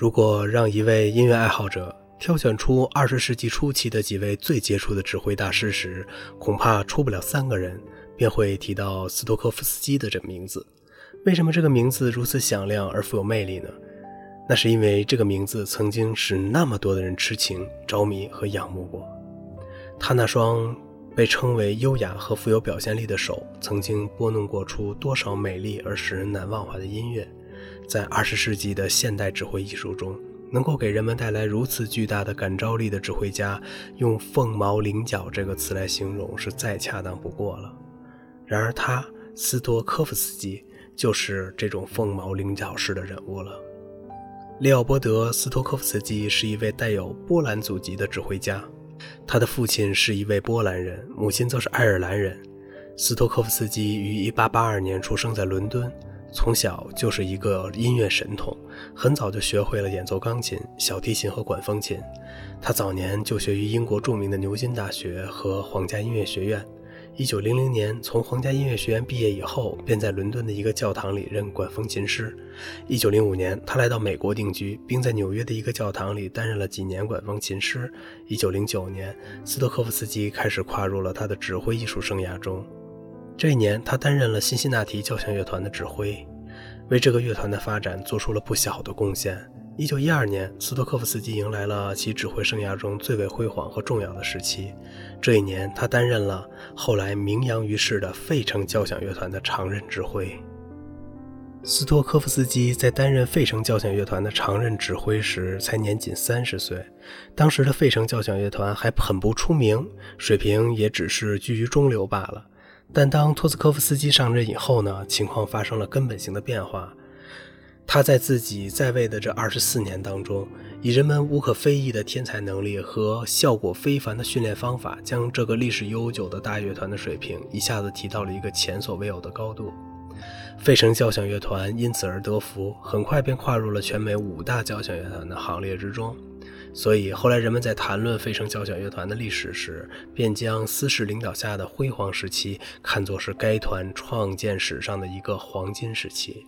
如果让一位音乐爱好者挑选出二十世纪初期的几位最杰出的指挥大师时，恐怕出不了三个人便会提到斯托科夫斯基的这个名字。为什么这个名字如此响亮而富有魅力呢？那是因为这个名字曾经使那么多的人痴情、着迷和仰慕过。他那双被称为优雅和富有表现力的手，曾经拨弄过出多少美丽而使人难忘怀的音乐。在二十世纪的现代指挥艺术中，能够给人们带来如此巨大的感召力的指挥家，用“凤毛麟角”这个词来形容是再恰当不过了。然而，他斯托科夫斯基就是这种凤毛麟角式的人物了。利奥波德·斯托科夫斯基是一位带有波兰祖籍的指挥家，他的父亲是一位波兰人，母亲则是爱尔兰人。斯托科夫斯基于1882年出生在伦敦。从小就是一个音乐神童，很早就学会了演奏钢琴、小提琴和管风琴。他早年就学于英国著名的牛津大学和皇家音乐学院。1900年从皇家音乐学院毕业以后，便在伦敦的一个教堂里任管风琴师。1905年，他来到美国定居，并在纽约的一个教堂里担任了几年管风琴师。1909年，斯托科夫斯基开始跨入了他的指挥艺术生涯中。这一年，他担任了辛辛那提交响乐团的指挥，为这个乐团的发展做出了不小的贡献。一九一二年，斯托科夫斯基迎来了其指挥生涯中最为辉煌和重要的时期。这一年，他担任了后来名扬于世的费城交响乐团的常任指挥。斯托科夫斯基在担任费城交响乐团的常任指挥时，才年仅三十岁。当时的费城交响乐团还很不出名，水平也只是居于中流罢了。但当托斯科夫斯基上任以后呢，情况发生了根本性的变化。他在自己在位的这二十四年当中，以人们无可非议的天才能力和效果非凡的训练方法，将这个历史悠久的大乐团的水平一下子提到了一个前所未有的高度。费城交响乐团因此而得福，很快便跨入了全美五大交响乐团的行列之中。所以后来人们在谈论费城交响乐团的历史时，便将斯氏领导下的辉煌时期看作是该团创建史上的一个黄金时期。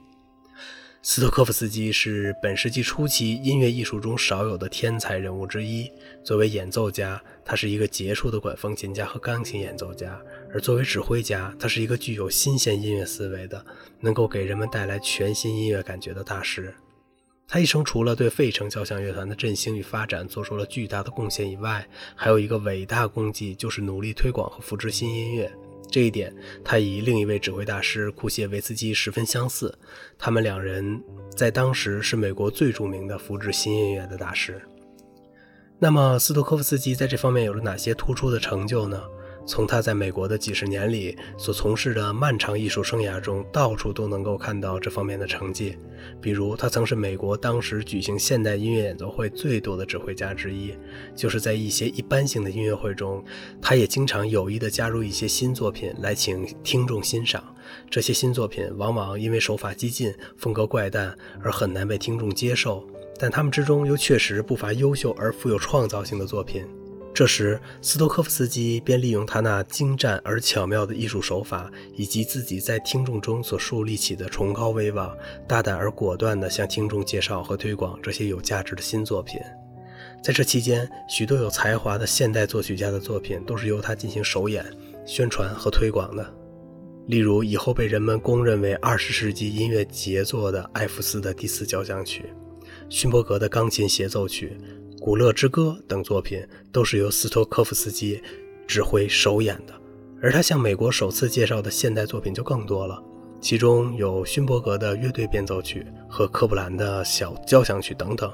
斯托科夫斯基是本世纪初期音乐艺术中少有的天才人物之一。作为演奏家，他是一个杰出的管风琴家和钢琴演奏家；而作为指挥家，他是一个具有新鲜音乐思维的，能够给人们带来全新音乐感觉的大师。他一生除了对费城交响乐团的振兴与发展做出了巨大的贡献以外，还有一个伟大功绩，就是努力推广和扶持新音乐。这一点，他与另一位指挥大师库谢维斯基十分相似。他们两人在当时是美国最著名的扶植新音乐的大师。那么，斯托科夫斯基在这方面有了哪些突出的成就呢？从他在美国的几十年里所从事的漫长艺术生涯中，到处都能够看到这方面的成绩。比如，他曾是美国当时举行现代音乐演奏会最多的指挥家之一。就是在一些一般性的音乐会中，他也经常有意地加入一些新作品来请听众欣赏。这些新作品往往因为手法激进、风格怪诞而很难被听众接受，但他们之中又确实不乏优秀而富有创造性的作品。这时，斯托科夫斯基便利用他那精湛而巧妙的艺术手法，以及自己在听众中所树立起的崇高威望，大胆而果断地向听众介绍和推广这些有价值的新作品。在这期间，许多有才华的现代作曲家的作品都是由他进行首演、宣传和推广的。例如，以后被人们公认为二十世纪音乐杰作的艾弗斯的第四交响曲、勋伯格的钢琴协奏曲。《古乐之歌》等作品都是由斯托科夫斯基指挥首演的，而他向美国首次介绍的现代作品就更多了，其中有勋伯格的乐队变奏曲和科布兰的小交响曲等等。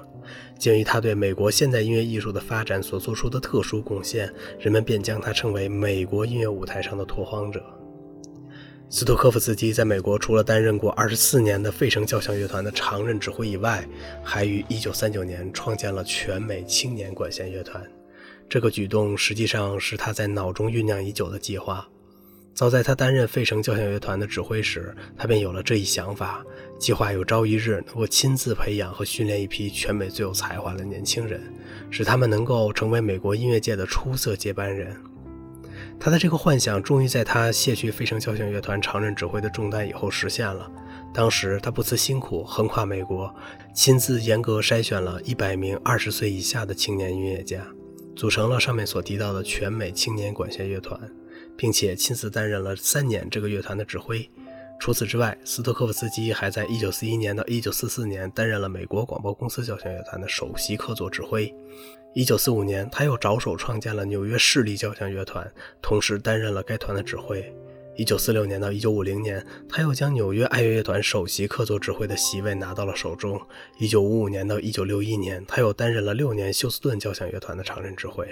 鉴于他对美国现代音乐艺术的发展所做出的特殊贡献，人们便将他称为美国音乐舞台上的拓荒者。斯托科夫斯基在美国除了担任过二十四年的费城交响乐团的常任指挥以外，还于1939年创建了全美青年管弦乐团。这个举动实际上是他在脑中酝酿已久的计划。早在他担任费城交响乐团的指挥时，他便有了这一想法，计划有朝一日能够亲自培养和训练一批全美最有才华的年轻人，使他们能够成为美国音乐界的出色接班人。他的这个幻想终于在他卸去费城交响乐团常任指挥的重担以后实现了。当时他不辞辛苦，横跨美国，亲自严格筛选了一百名二十岁以下的青年音乐家，组成了上面所提到的全美青年管弦乐团，并且亲自担任了三年这个乐团的指挥。除此之外，斯托科夫斯基还在1941年到1944年担任了美国广播公司交响乐团的首席客座指挥。1945年，他又着手创建了纽约市立交响乐团，同时担任了该团的指挥。1946年到1950年，他又将纽约爱乐乐团首席客座指挥的席位拿到了手中。1955年到1961年，他又担任了六年休斯顿交响乐团的常任指挥。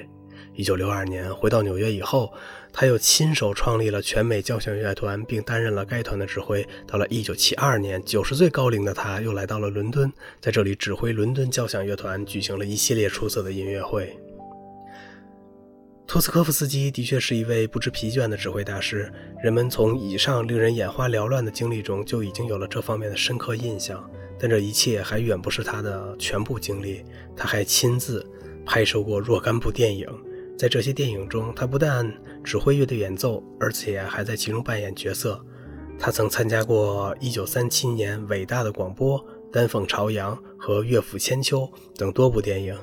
1962年回到纽约以后，他又亲手创立了全美交响乐团，并担任了该团的指挥。到了1972年，90岁高龄的他又来到了伦敦，在这里指挥伦敦交响乐团，举行了一系列出色的音乐会。托斯科夫斯基的确是一位不知疲倦的指挥大师，人们从以上令人眼花缭乱的经历中就已经有了这方面的深刻印象。但这一切还远不是他的全部经历，他还亲自拍摄过若干部电影，在这些电影中，他不但指挥乐队演奏，而且还在其中扮演角色。他曾参加过1937年伟大的广播、丹凤朝阳和乐府千秋等多部电影。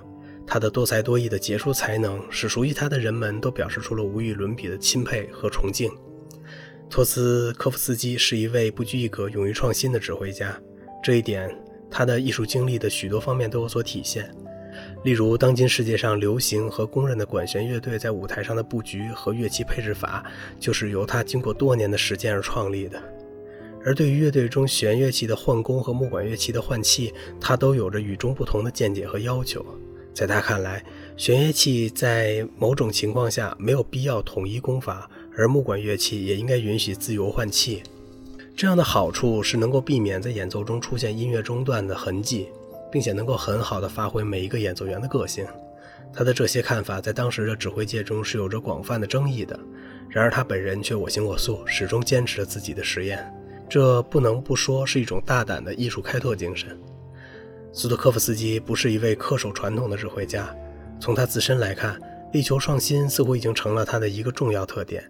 他的多才多艺的杰出才能，使熟悉他的人们都表示出了无与伦比的钦佩和崇敬。托斯科夫斯基是一位不拘一格、勇于创新的指挥家，这一点他的艺术经历的许多方面都有所体现。例如，当今世界上流行和公认的管弦乐队在舞台上的布局和乐器配置法，就是由他经过多年的实践而创立的。而对于乐队中弦乐器的换弓和木管乐器的换气，他都有着与众不同的见解和要求。在他看来，弦乐器在某种情况下没有必要统一功法，而木管乐器也应该允许自由换气。这样的好处是能够避免在演奏中出现音乐中断的痕迹，并且能够很好的发挥每一个演奏员的个性。他的这些看法在当时的指挥界中是有着广泛的争议的。然而他本人却我行我素，始终坚持着自己的实验。这不能不说是一种大胆的艺术开拓精神。斯托科夫斯基不是一位恪守传统的指挥家，从他自身来看，力求创新似乎已经成了他的一个重要特点。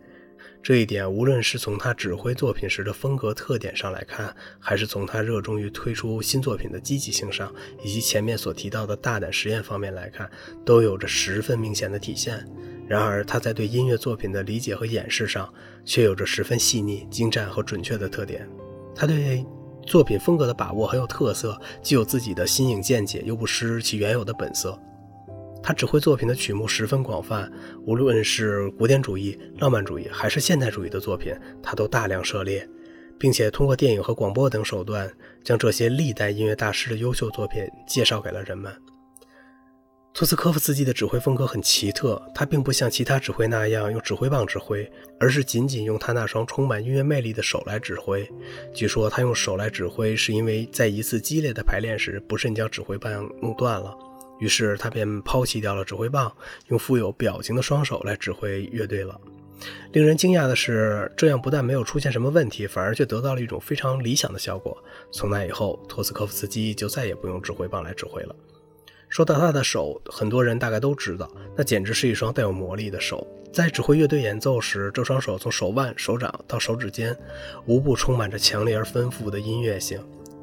这一点，无论是从他指挥作品时的风格特点上来看，还是从他热衷于推出新作品的积极性上，以及前面所提到的大胆实验方面来看，都有着十分明显的体现。然而，他在对音乐作品的理解和演示上，却有着十分细腻、精湛和准确的特点。他对。作品风格的把握很有特色，既有自己的新颖见解，又不失其原有的本色。他指挥作品的曲目十分广泛，无论是古典主义、浪漫主义还是现代主义的作品，他都大量涉猎，并且通过电影和广播等手段，将这些历代音乐大师的优秀作品介绍给了人们。托斯科夫斯基的指挥风格很奇特，他并不像其他指挥那样用指挥棒指挥，而是仅仅用他那双充满音乐魅力的手来指挥。据说他用手来指挥，是因为在一次激烈的排练时不慎将指挥棒弄断了，于是他便抛弃掉了指挥棒，用富有表情的双手来指挥乐队了。令人惊讶的是，这样不但没有出现什么问题，反而却得到了一种非常理想的效果。从那以后，托斯科夫斯基就再也不用指挥棒来指挥了。说到他的手，很多人大概都知道，那简直是一双带有魔力的手。在指挥乐队演奏时，这双手从手腕、手掌到手指尖，无不充满着强烈而丰富的音乐性。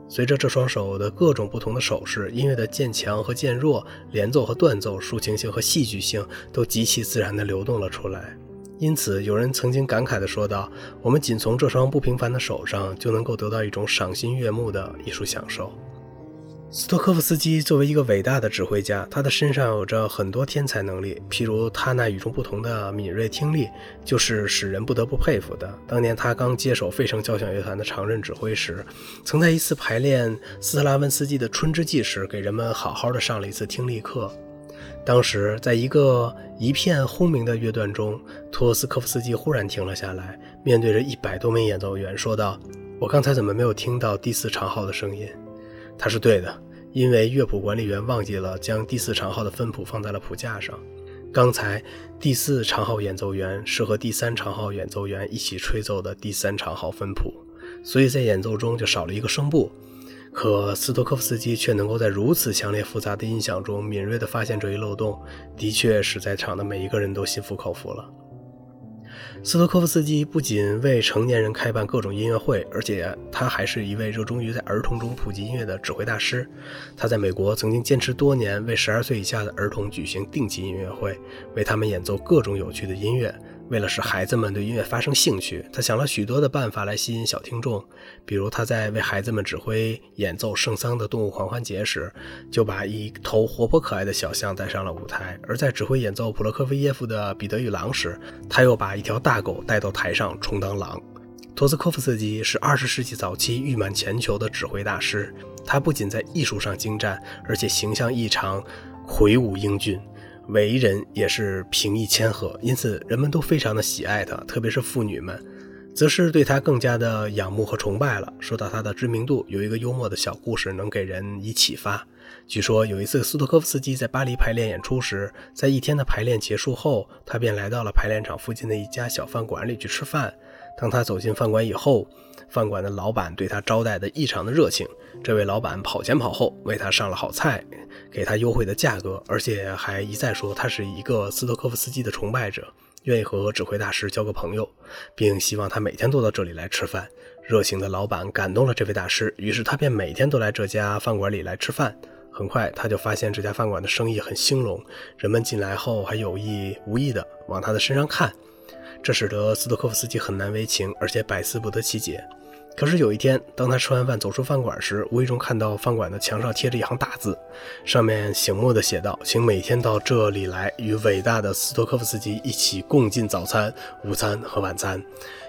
随着这双手的各种不同的手势，音乐的渐强和渐弱、连奏和断奏、抒情性和戏剧性都极其自然地流动了出来。因此，有人曾经感慨地说道：“我们仅从这双不平凡的手上，就能够得到一种赏心悦目的艺术享受。”斯托科夫斯基作为一个伟大的指挥家，他的身上有着很多天才能力，譬如他那与众不同的敏锐听力，就是使人不得不佩服的。当年他刚接手费城交响乐团的常任指挥时，曾在一次排练斯特拉文斯基的《春之祭》时，给人们好好的上了一次听力课。当时，在一个一片轰鸣的乐段中，托斯科夫斯基忽然停了下来，面对着一百多名演奏员说道：“我刚才怎么没有听到第四长号的声音？”他是对的，因为乐谱管理员忘记了将第四长号的分谱放在了谱架上。刚才第四长号演奏员是和第三长号演奏员一起吹奏的第三长号分谱，所以在演奏中就少了一个声部。可斯托科夫斯基却能够在如此强烈复杂的音响中敏锐地发现这一漏洞，的确使在场的每一个人都心服口服了。斯托科夫斯基不仅为成年人开办各种音乐会，而且他还是一位热衷于在儿童中普及音乐的指挥大师。他在美国曾经坚持多年，为十二岁以下的儿童举行定期音乐会，为他们演奏各种有趣的音乐。为了使孩子们对音乐发生兴趣，他想了许多的办法来吸引小听众。比如，他在为孩子们指挥演奏圣桑的动物狂欢节时，就把一头活泼可爱的小象带上了舞台；而在指挥演奏普罗科菲耶夫的《彼得与狼》时，他又把一条大狗带到台上充当狼。托斯科夫斯基是二十世纪早期誉满全球的指挥大师，他不仅在艺术上精湛，而且形象异常，魁梧英俊。为人也是平易谦和，因此人们都非常的喜爱他，特别是妇女们，则是对他更加的仰慕和崇拜了。说到他的知名度，有一个幽默的小故事能给人以启发。据说有一次斯托科夫斯基在巴黎排练演出时，在一天的排练结束后，他便来到了排练场附近的一家小饭馆里去吃饭。当他走进饭馆以后，饭馆的老板对他招待的异常的热情。这位老板跑前跑后为他上了好菜，给他优惠的价格，而且还一再说他是一个斯托科夫斯基的崇拜者，愿意和指挥大师交个朋友，并希望他每天都到这里来吃饭。热情的老板感动了这位大师，于是他便每天都来这家饭馆里来吃饭。很快他就发现这家饭馆的生意很兴隆，人们进来后还有意无意的往他的身上看。这使得斯托科夫斯基很难为情，而且百思不得其解。可是有一天，当他吃完饭走出饭馆时，无意中看到饭馆的墙上贴着一行大字，上面醒目的写道：“请每天到这里来，与伟大的斯托科夫斯基一起共进早餐、午餐和晚餐。”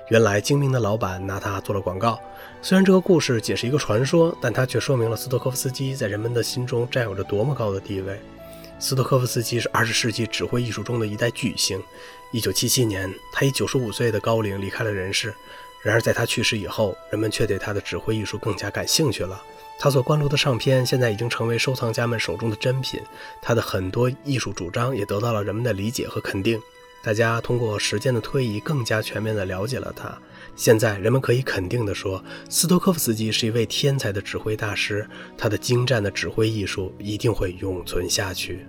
原来精明的老板拿他做了广告。虽然这个故事仅是一个传说，但它却说明了斯托科夫斯基在人们的心中占有着多么高的地位。斯托科夫斯基是二十世纪指挥艺术中的一代巨星。一九七七年，他以九十五岁的高龄离开了人世。然而，在他去世以后，人们却对他的指挥艺术更加感兴趣了。他所灌录的唱片现在已经成为收藏家们手中的珍品。他的很多艺术主张也得到了人们的理解和肯定。大家通过时间的推移，更加全面地了解了他。现在，人们可以肯定地说，斯托科夫斯基是一位天才的指挥大师。他的精湛的指挥艺术一定会永存下去。